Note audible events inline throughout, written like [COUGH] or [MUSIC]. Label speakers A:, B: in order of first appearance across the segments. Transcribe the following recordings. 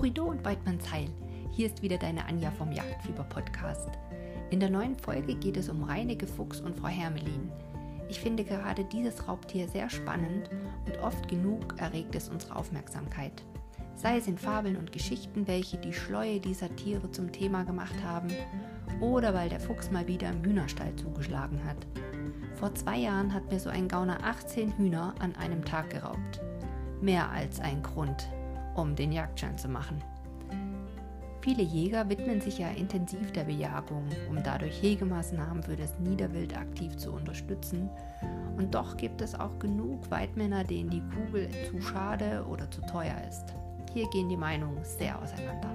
A: Dorido und Weidmanns Heil. Hier ist wieder deine Anja vom Jagdfieber Podcast. In der neuen Folge geht es um Reineke Fuchs und Frau Hermelin. Ich finde gerade dieses Raubtier sehr spannend und oft genug erregt es unsere Aufmerksamkeit. Sei es in Fabeln und Geschichten, welche die Schleue dieser Tiere zum Thema gemacht haben, oder weil der Fuchs mal wieder im Hühnerstall zugeschlagen hat. Vor zwei Jahren hat mir so ein Gauner 18 Hühner an einem Tag geraubt. Mehr als ein Grund, um den Jagdschein zu machen. Viele Jäger widmen sich ja intensiv der Bejagung, um dadurch Hegemaßnahmen für das Niederwild aktiv zu unterstützen. Und doch gibt es auch genug Weidmänner, denen die Kugel zu schade oder zu teuer ist. Hier gehen die Meinungen sehr auseinander.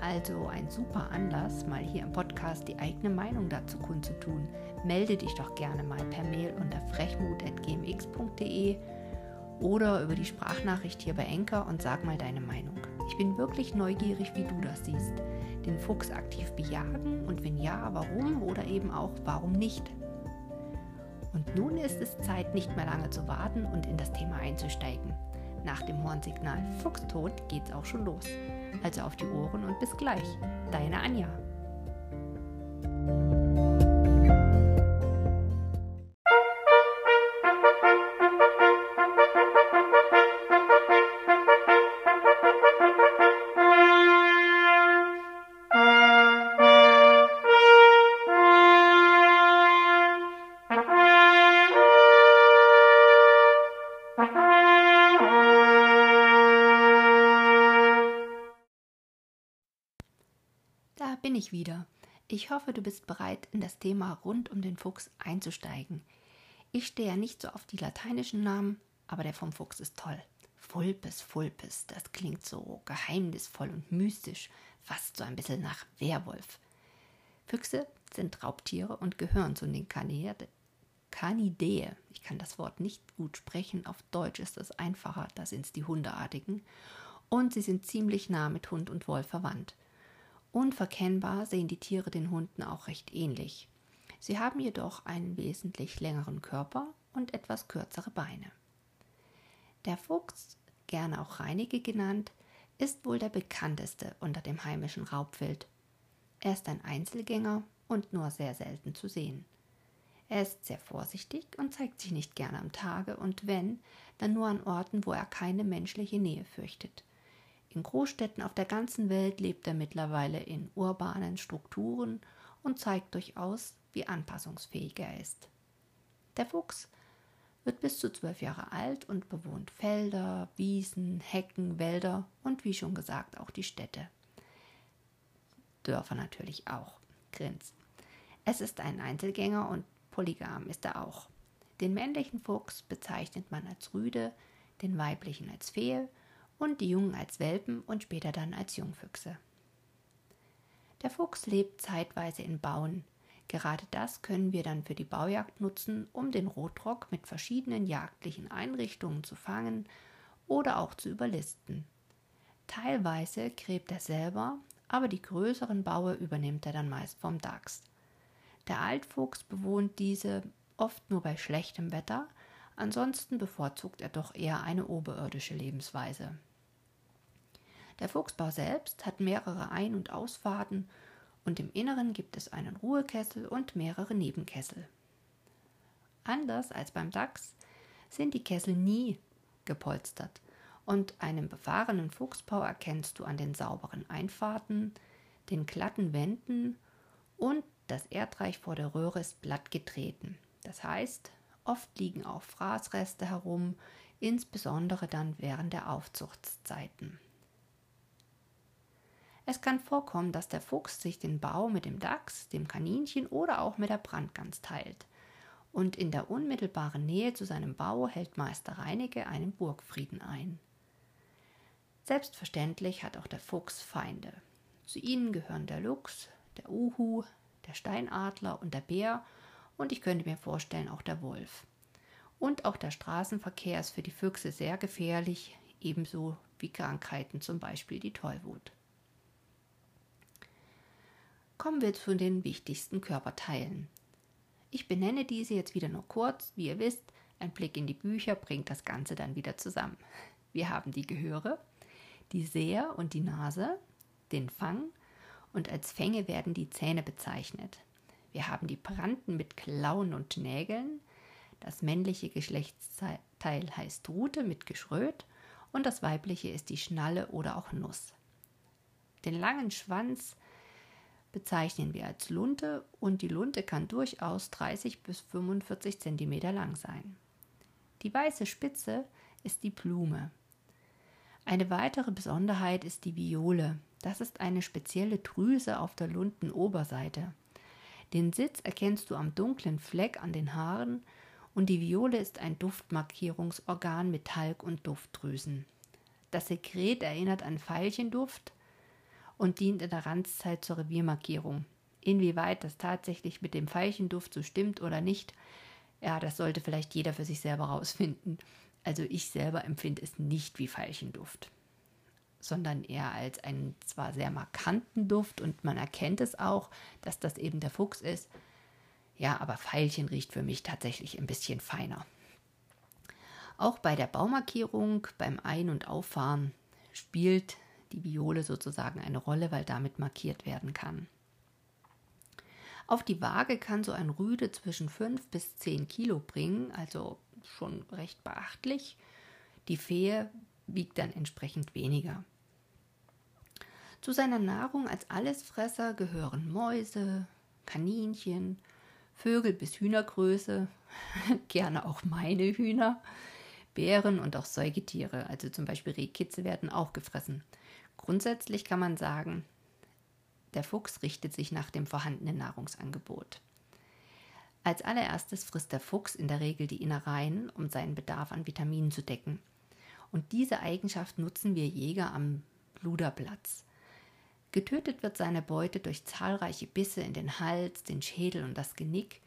A: Also ein super Anlass, mal hier im Podcast die eigene Meinung dazu kundzutun. Melde dich doch gerne mal per Mail unter frechmut.gmx.de oder über die Sprachnachricht hier bei Enker und sag mal deine Meinung. Ich bin wirklich neugierig, wie du das siehst. Den Fuchs aktiv bejagen und wenn ja, warum oder eben auch warum nicht? Und nun ist es Zeit, nicht mehr lange zu warten und in das Thema einzusteigen. Nach dem Hornsignal Fuchstod geht's auch schon los. Also auf die Ohren und bis gleich. Deine Anja. Bin ich wieder. Ich hoffe, du bist bereit, in das Thema rund um den Fuchs einzusteigen. Ich stehe ja nicht so auf die lateinischen Namen, aber der vom Fuchs ist toll. Fulpes, Fulpes, das klingt so geheimnisvoll und mystisch, fast so ein bisschen nach Werwolf. Füchse sind Raubtiere und gehören zu den Canidae. Canidae. Ich kann das Wort nicht gut sprechen, auf Deutsch ist es einfacher, da sind es die Hundeartigen. Und sie sind ziemlich nah mit Hund und Wolf verwandt. Unverkennbar sehen die Tiere den Hunden auch recht ähnlich. Sie haben jedoch einen wesentlich längeren Körper und etwas kürzere Beine. Der Fuchs, gerne auch Reinige genannt, ist wohl der bekannteste unter dem heimischen Raubwild. Er ist ein Einzelgänger und nur sehr selten zu sehen. Er ist sehr vorsichtig und zeigt sich nicht gerne am Tage und wenn, dann nur an Orten, wo er keine menschliche Nähe fürchtet. In Großstädten auf der ganzen Welt lebt er mittlerweile in urbanen Strukturen und zeigt durchaus, wie anpassungsfähig er ist. Der Fuchs wird bis zu zwölf Jahre alt und bewohnt Felder, Wiesen, Hecken, Wälder und wie schon gesagt auch die Städte. Dörfer natürlich auch. Grins. Es ist ein Einzelgänger und polygam ist er auch. Den männlichen Fuchs bezeichnet man als Rüde, den weiblichen als Fehe und die Jungen als Welpen und später dann als Jungfüchse. Der Fuchs lebt zeitweise in Bauen. Gerade das können wir dann für die Baujagd nutzen, um den Rotrock mit verschiedenen jagdlichen Einrichtungen zu fangen oder auch zu überlisten. Teilweise gräbt er selber, aber die größeren Baue übernimmt er dann meist vom Dachs. Der Altfuchs bewohnt diese oft nur bei schlechtem Wetter, ansonsten bevorzugt er doch eher eine oberirdische Lebensweise. Der Fuchsbau selbst hat mehrere Ein- und Ausfahrten und im Inneren gibt es einen Ruhekessel und mehrere Nebenkessel. Anders als beim Dachs sind die Kessel nie gepolstert und einen befahrenen Fuchsbau erkennst du an den sauberen Einfahrten, den glatten Wänden und das Erdreich vor der Röhre ist blatt getreten. Das heißt, oft liegen auch Fraßreste herum, insbesondere dann während der Aufzuchtszeiten. Es kann vorkommen, dass der Fuchs sich den Bau mit dem Dachs, dem Kaninchen oder auch mit der Brandgans teilt. Und in der unmittelbaren Nähe zu seinem Bau hält Meister Reinecke einen Burgfrieden ein. Selbstverständlich hat auch der Fuchs Feinde. Zu ihnen gehören der Luchs, der Uhu, der Steinadler und der Bär und ich könnte mir vorstellen auch der Wolf. Und auch der Straßenverkehr ist für die Füchse sehr gefährlich, ebenso wie Krankheiten, zum Beispiel die Tollwut. Kommen wir zu den wichtigsten Körperteilen. Ich benenne diese jetzt wieder nur kurz. Wie ihr wisst, ein Blick in die Bücher bringt das Ganze dann wieder zusammen. Wir haben die Gehöre, die Seher und die Nase, den Fang und als Fänge werden die Zähne bezeichnet. Wir haben die Pranten mit Klauen und Nägeln. Das männliche Geschlechtsteil heißt Rute mit Geschröt und das weibliche ist die Schnalle oder auch Nuss. Den langen Schwanz bezeichnen wir als Lunte und die Lunte kann durchaus 30 bis 45 cm lang sein. Die weiße Spitze ist die Blume. Eine weitere Besonderheit ist die Viole. Das ist eine spezielle Drüse auf der Luntenoberseite. Den Sitz erkennst du am dunklen Fleck an den Haaren und die Viole ist ein Duftmarkierungsorgan mit Talg- und Duftdrüsen. Das Sekret erinnert an Veilchenduft und dient in der Ranzzeit zur Reviermarkierung. Inwieweit das tatsächlich mit dem Veilchenduft so stimmt oder nicht, ja, das sollte vielleicht jeder für sich selber rausfinden. Also ich selber empfinde es nicht wie Veilchenduft sondern eher als einen zwar sehr markanten Duft und man erkennt es auch, dass das eben der Fuchs ist. Ja, aber Veilchen riecht für mich tatsächlich ein bisschen feiner. Auch bei der Baumarkierung, beim Ein- und Auffahren spielt die Viole sozusagen eine Rolle, weil damit markiert werden kann. Auf die Waage kann so ein Rüde zwischen 5 bis 10 Kilo bringen, also schon recht beachtlich. Die Fee wiegt dann entsprechend weniger. Zu seiner Nahrung als Allesfresser gehören Mäuse, Kaninchen, Vögel bis Hühnergröße, [LAUGHS] gerne auch meine Hühner, Bären und auch Säugetiere, also zum Beispiel Rehkitze werden auch gefressen. Grundsätzlich kann man sagen, der Fuchs richtet sich nach dem vorhandenen Nahrungsangebot. Als allererstes frisst der Fuchs in der Regel die Innereien, um seinen Bedarf an Vitaminen zu decken. Und diese Eigenschaft nutzen wir Jäger am Luderplatz. Getötet wird seine Beute durch zahlreiche Bisse in den Hals, den Schädel und das Genick,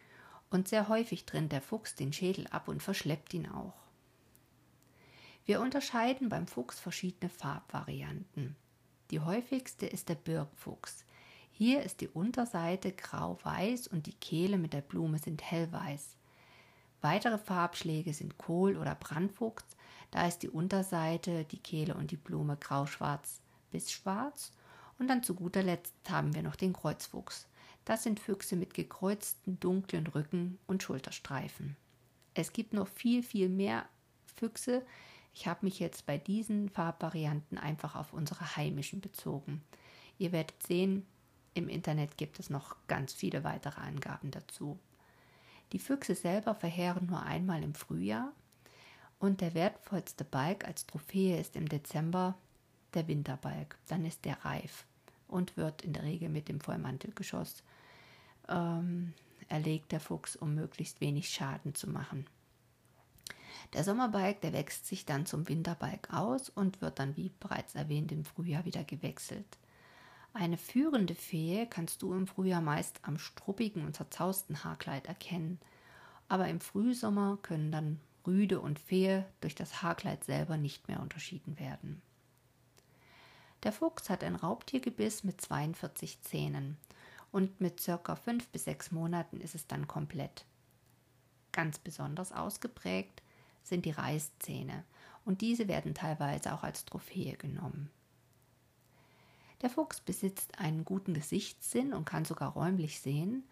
A: und sehr häufig trennt der Fuchs den Schädel ab und verschleppt ihn auch. Wir unterscheiden beim Fuchs verschiedene Farbvarianten. Die häufigste ist der Birkfuchs. Hier ist die Unterseite grau-weiß und die Kehle mit der Blume sind hellweiß. Weitere Farbschläge sind Kohl- oder Brandfuchs, da ist die Unterseite, die Kehle und die Blume grau-schwarz bis schwarz und dann zu guter Letzt haben wir noch den Kreuzfuchs. Das sind Füchse mit gekreuzten dunklen Rücken und Schulterstreifen. Es gibt noch viel, viel mehr Füchse. Ich habe mich jetzt bei diesen Farbvarianten einfach auf unsere heimischen bezogen. Ihr werdet sehen, im Internet gibt es noch ganz viele weitere Angaben dazu. Die Füchse selber verheeren nur einmal im Frühjahr und der wertvollste Balk als Trophäe ist im Dezember der Winterbalk. Dann ist der reif und wird in der Regel mit dem Vollmantelgeschoss ähm, erlegt, der Fuchs, um möglichst wenig Schaden zu machen. Der Sommerbalg, der wächst sich dann zum Winterbalg aus und wird dann, wie bereits erwähnt, im Frühjahr wieder gewechselt. Eine führende Fee kannst du im Frühjahr meist am struppigen und zerzausten Haarkleid erkennen, aber im Frühsommer können dann Rüde und Fee durch das Haarkleid selber nicht mehr unterschieden werden. Der Fuchs hat ein Raubtiergebiss mit 42 Zähnen und mit circa 5 bis 6 Monaten ist es dann komplett. Ganz besonders ausgeprägt sind die Reißzähne und diese werden teilweise auch als Trophäe genommen. Der Fuchs besitzt einen guten Gesichtssinn und kann sogar räumlich sehen.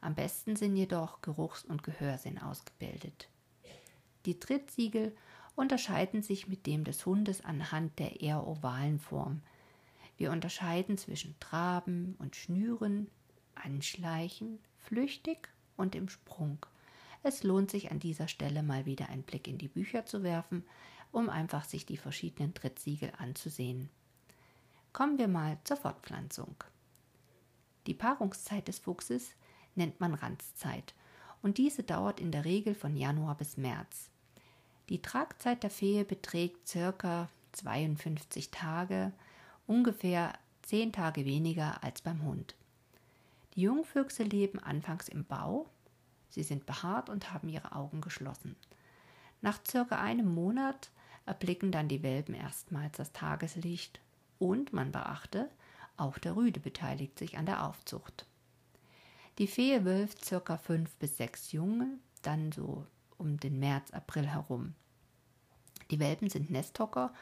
A: Am besten sind jedoch Geruchs- und Gehörsinn ausgebildet. Die Trittsiegel unterscheiden sich mit dem des Hundes anhand der eher ovalen Form, wir unterscheiden zwischen Traben und Schnüren, Anschleichen, flüchtig und im Sprung. Es lohnt sich an dieser Stelle mal wieder einen Blick in die Bücher zu werfen, um einfach sich die verschiedenen Trittsiegel anzusehen. Kommen wir mal zur Fortpflanzung. Die Paarungszeit des Fuchses nennt man Ranzzeit und diese dauert in der Regel von Januar bis März. Die Tragzeit der Fee beträgt circa 52 Tage, ungefähr zehn Tage weniger als beim Hund. Die Jungfüchse leben anfangs im Bau, sie sind behaart und haben ihre Augen geschlossen. Nach circa einem Monat erblicken dann die Welpen erstmals das Tageslicht und man beachte, auch der Rüde beteiligt sich an der Aufzucht. Die Fee wölft circa fünf bis sechs Junge, dann so um den März, April herum. Die Welpen sind Nesthocker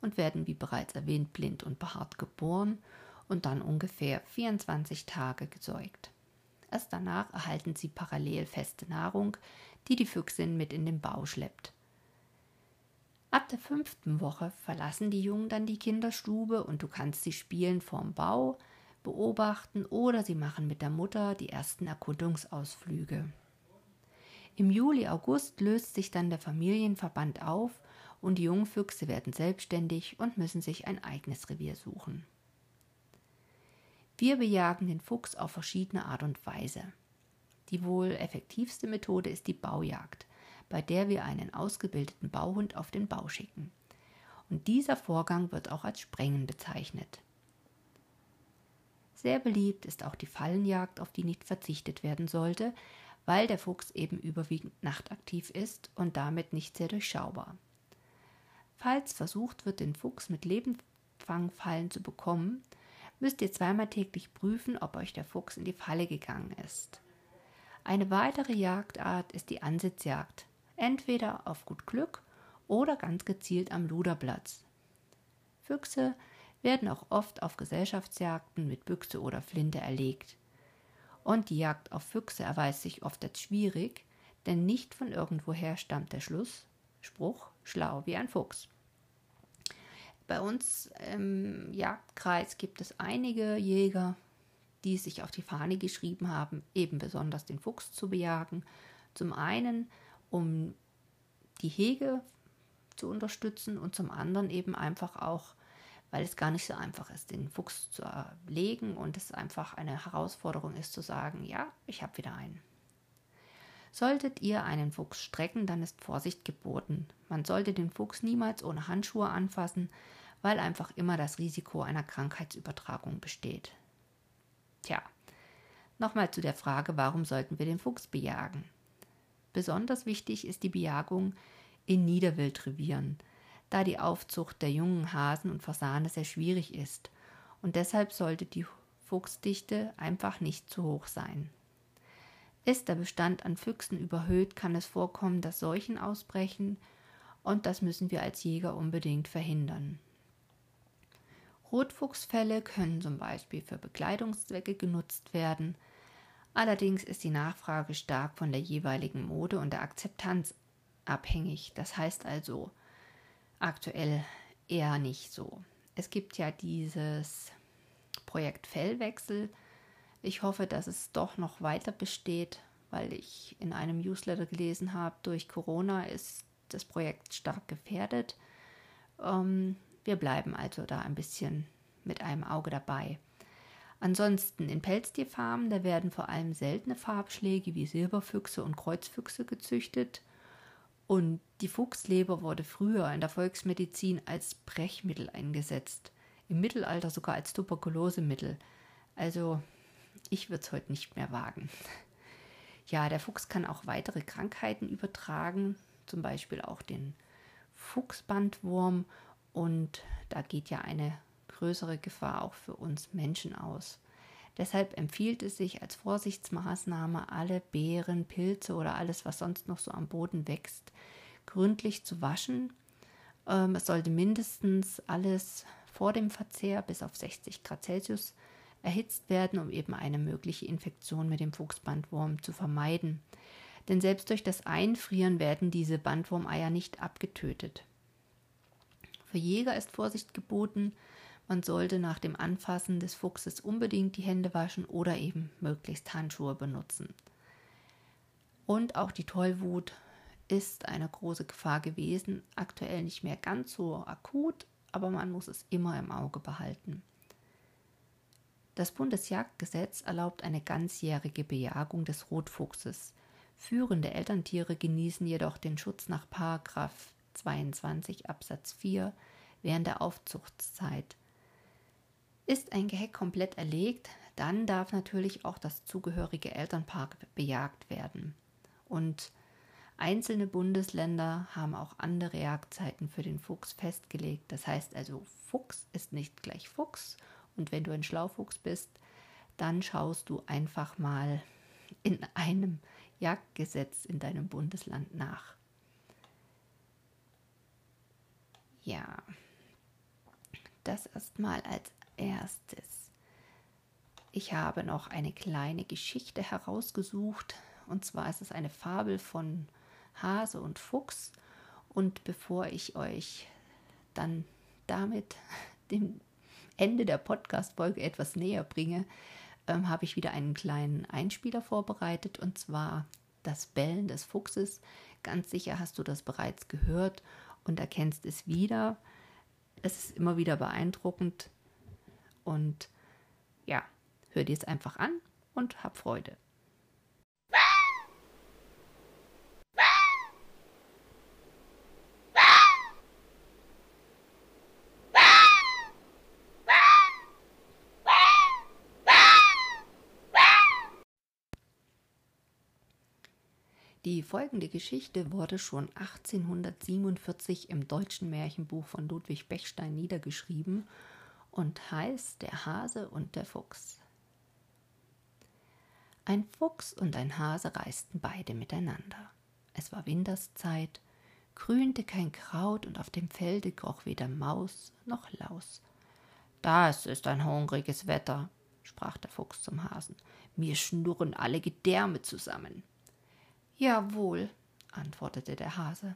A: und werden wie bereits erwähnt blind und behaart geboren und dann ungefähr 24 Tage gesäugt. Erst danach erhalten sie parallel feste Nahrung, die die Füchsin mit in den Bau schleppt. Ab der fünften Woche verlassen die Jungen dann die Kinderstube und du kannst sie spielen vorm Bau, beobachten oder sie machen mit der Mutter die ersten Erkundungsausflüge. Im Juli, August löst sich dann der Familienverband auf und die Jungfüchse werden selbstständig und müssen sich ein eigenes Revier suchen. Wir bejagen den Fuchs auf verschiedene Art und Weise. Die wohl effektivste Methode ist die Baujagd, bei der wir einen ausgebildeten Bauhund auf den Bau schicken. Und dieser Vorgang wird auch als Sprengen bezeichnet. Sehr beliebt ist auch die Fallenjagd, auf die nicht verzichtet werden sollte, weil der Fuchs eben überwiegend nachtaktiv ist und damit nicht sehr durchschaubar. Falls versucht wird, den Fuchs mit Lebendfangfallen zu bekommen, müsst ihr zweimal täglich prüfen, ob euch der Fuchs in die Falle gegangen ist. Eine weitere Jagdart ist die Ansitzjagd, entweder auf gut Glück oder ganz gezielt am Luderplatz. Füchse werden auch oft auf Gesellschaftsjagden mit Büchse oder Flinte erlegt. Und die Jagd auf Füchse erweist sich oft als schwierig, denn nicht von irgendwoher stammt der Schluss, Spruch, schlau wie ein Fuchs. Bei uns im Jagdkreis gibt es einige Jäger, die sich auf die Fahne geschrieben haben, eben besonders den Fuchs zu bejagen. Zum einen, um die Hege zu unterstützen und zum anderen eben einfach auch, weil es gar nicht so einfach ist, den Fuchs zu erlegen und es einfach eine Herausforderung ist zu sagen, ja, ich habe wieder einen. Solltet ihr einen Fuchs strecken, dann ist Vorsicht geboten. Man sollte den Fuchs niemals ohne Handschuhe anfassen, weil einfach immer das Risiko einer Krankheitsübertragung besteht. Tja, nochmal zu der Frage, warum sollten wir den Fuchs bejagen? Besonders wichtig ist die Bejagung in Niederwildrevieren, da die Aufzucht der jungen Hasen und Fasane sehr schwierig ist und deshalb sollte die Fuchsdichte einfach nicht zu hoch sein. Ist der Bestand an Füchsen überhöht, kann es vorkommen, dass Seuchen ausbrechen und das müssen wir als Jäger unbedingt verhindern. Rotfuchsfelle können zum Beispiel für Bekleidungszwecke genutzt werden. Allerdings ist die Nachfrage stark von der jeweiligen Mode und der Akzeptanz abhängig. Das heißt also aktuell eher nicht so. Es gibt ja dieses Projekt Fellwechsel. Ich hoffe, dass es doch noch weiter besteht, weil ich in einem Newsletter gelesen habe, durch Corona ist das Projekt stark gefährdet. Ähm, wir bleiben also da ein bisschen mit einem Auge dabei. Ansonsten in Pelztierfarmen, da werden vor allem seltene Farbschläge wie Silberfüchse und Kreuzfüchse gezüchtet. Und die Fuchsleber wurde früher in der Volksmedizin als Brechmittel eingesetzt, im Mittelalter sogar als Tuberkulosemittel. Also ich würde es heute nicht mehr wagen. Ja, der Fuchs kann auch weitere Krankheiten übertragen, zum Beispiel auch den Fuchsbandwurm und da geht ja eine größere Gefahr auch für uns Menschen aus. Deshalb empfiehlt es sich als Vorsichtsmaßnahme, alle Beeren, Pilze oder alles, was sonst noch so am Boden wächst, gründlich zu waschen. Ähm, es sollte mindestens alles vor dem Verzehr bis auf 60 Grad Celsius erhitzt werden, um eben eine mögliche Infektion mit dem Fuchsbandwurm zu vermeiden. Denn selbst durch das Einfrieren werden diese Bandwurmeier nicht abgetötet. Für Jäger ist Vorsicht geboten. Man sollte nach dem Anfassen des Fuchses unbedingt die Hände waschen oder eben möglichst Handschuhe benutzen. Und auch die Tollwut ist eine große Gefahr gewesen, aktuell nicht mehr ganz so akut, aber man muss es immer im Auge behalten. Das Bundesjagdgesetz erlaubt eine ganzjährige Bejagung des Rotfuchses. Führende Elterntiere genießen jedoch den Schutz nach 22 Absatz 4 während der Aufzuchtszeit. Ist ein Geheck komplett erlegt, dann darf natürlich auch das zugehörige Elternpaar bejagt werden. Und einzelne Bundesländer haben auch andere Jagdzeiten für den Fuchs festgelegt. Das heißt also, Fuchs ist nicht gleich Fuchs. Und wenn du ein Schlaufuchs bist, dann schaust du einfach mal in einem Jagdgesetz in deinem Bundesland nach. Ja. das erstmal als erstes. Ich habe noch eine kleine Geschichte herausgesucht. Und zwar ist es eine Fabel von Hase und Fuchs. Und bevor ich euch dann damit [LAUGHS] dem Ende der Podcast-Folge etwas näher bringe, ähm, habe ich wieder einen kleinen Einspieler vorbereitet. Und zwar das Bellen des Fuchses. Ganz sicher hast du das bereits gehört und erkennst es wieder. Es ist immer wieder beeindruckend. Und ja, hör dir es einfach an und hab Freude. Die folgende Geschichte wurde schon 1847 im deutschen Märchenbuch von Ludwig Bechstein niedergeschrieben und heißt Der Hase und der Fuchs. Ein Fuchs und ein Hase reisten beide miteinander. Es war Winterszeit, grünte kein Kraut und auf dem Felde kroch weder Maus noch Laus. Das ist ein hungriges Wetter, sprach der Fuchs zum Hasen. Mir schnurren alle Gedärme zusammen. Jawohl, antwortete der Hase.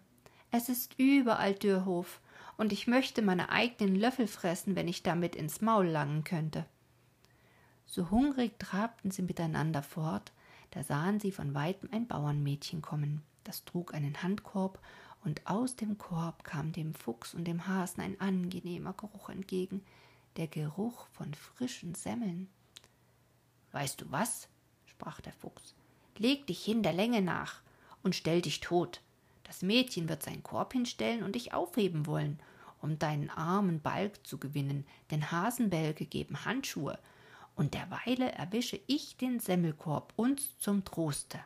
A: Es ist überall Dürrhof, und ich möchte meine eigenen Löffel fressen, wenn ich damit ins Maul langen könnte. So hungrig trabten sie miteinander fort, da sahen sie von weitem ein Bauernmädchen kommen, das trug einen Handkorb, und aus dem Korb kam dem Fuchs und dem Hasen ein angenehmer Geruch entgegen, der Geruch von frischen Semmeln. Weißt du was? sprach der Fuchs. Leg dich hin der Länge nach und stell dich tot. Das Mädchen wird seinen Korb hinstellen und dich aufheben wollen, um deinen armen Balg zu gewinnen, denn Hasenbälge geben Handschuhe, und derweile erwische ich den Semmelkorb uns zum Troste.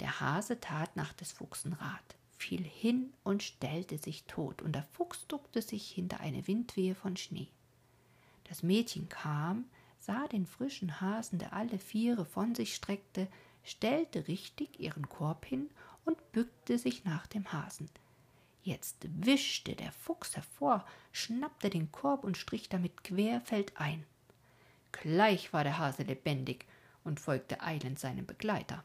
A: Der Hase tat nach des Fuchsen Rat, fiel hin und stellte sich tot, und der Fuchs duckte sich hinter eine Windwehe von Schnee. Das Mädchen kam, sah den frischen Hasen, der alle Viere von sich streckte, stellte richtig ihren Korb hin und bückte sich nach dem Hasen. Jetzt wischte der Fuchs hervor, schnappte den Korb und strich damit querfeldein. Gleich war der Hase lebendig und folgte eilend seinem Begleiter.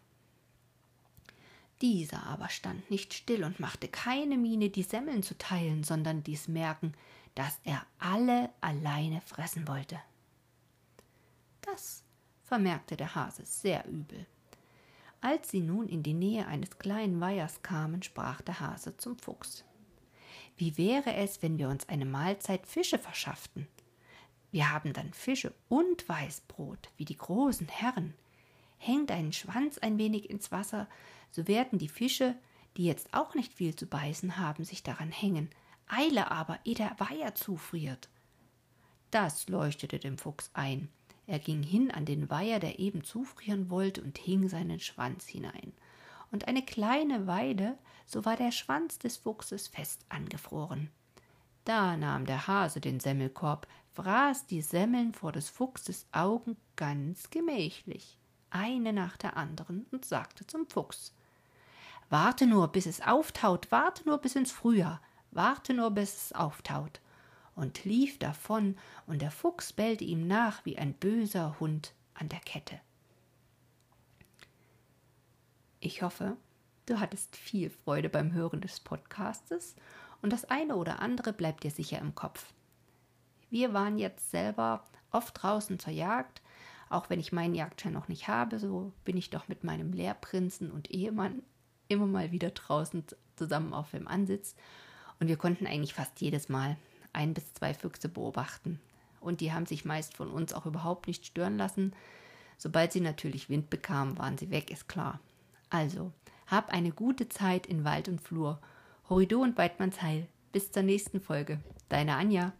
A: Dieser aber stand nicht still und machte keine Miene, die Semmeln zu teilen, sondern dies merken, dass er alle alleine fressen wollte. Das vermerkte der Hase sehr übel. Als sie nun in die Nähe eines kleinen Weihers kamen, sprach der Hase zum Fuchs. Wie wäre es, wenn wir uns eine Mahlzeit Fische verschafften? Wir haben dann Fische und Weißbrot, wie die großen Herren. Häng deinen Schwanz ein wenig ins Wasser, so werden die Fische, die jetzt auch nicht viel zu beißen haben, sich daran hängen. Eile aber, ehe der Weiher zufriert. Das leuchtete dem Fuchs ein. Er ging hin an den Weiher, der eben zufrieren wollte, und hing seinen Schwanz hinein. Und eine kleine Weile, so war der Schwanz des Fuchses fest angefroren. Da nahm der Hase den Semmelkorb, fraß die Semmeln vor des Fuchses Augen ganz gemächlich, eine nach der anderen, und sagte zum Fuchs Warte nur, bis es auftaut, warte nur bis ins Frühjahr, warte nur, bis es auftaut und lief davon, und der Fuchs bellte ihm nach wie ein böser Hund an der Kette. Ich hoffe, du hattest viel Freude beim Hören des Podcastes und das eine oder andere bleibt dir sicher im Kopf. Wir waren jetzt selber oft draußen zur Jagd, auch wenn ich meinen Jagdschein noch nicht habe, so bin ich doch mit meinem Lehrprinzen und Ehemann immer mal wieder draußen zusammen auf dem Ansitz und wir konnten eigentlich fast jedes Mal ein bis zwei Füchse beobachten. Und die haben sich meist von uns auch überhaupt nicht stören lassen. Sobald sie natürlich Wind bekamen, waren sie weg, ist klar. Also, hab eine gute Zeit in Wald und Flur. Horido und Weidmanns Heil. Bis zur nächsten Folge. Deine Anja.